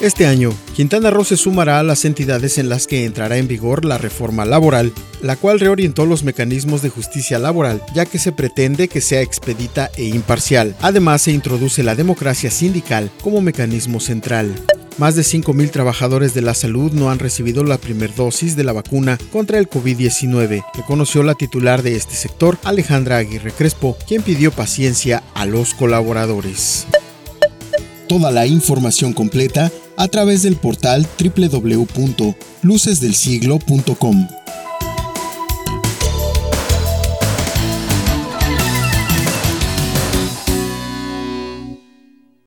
Este año, Quintana Roo se sumará a las entidades en las que entrará en vigor la reforma laboral, la cual reorientó los mecanismos de justicia laboral, ya que se pretende que sea expedita e imparcial. Además, se introduce la democracia sindical como mecanismo central. Más de 5.000 trabajadores de la salud no han recibido la primera dosis de la vacuna contra el COVID-19, reconoció la titular de este sector, Alejandra Aguirre Crespo, quien pidió paciencia a los colaboradores. Toda la información completa a través del portal www.lucesdelsiglo.com.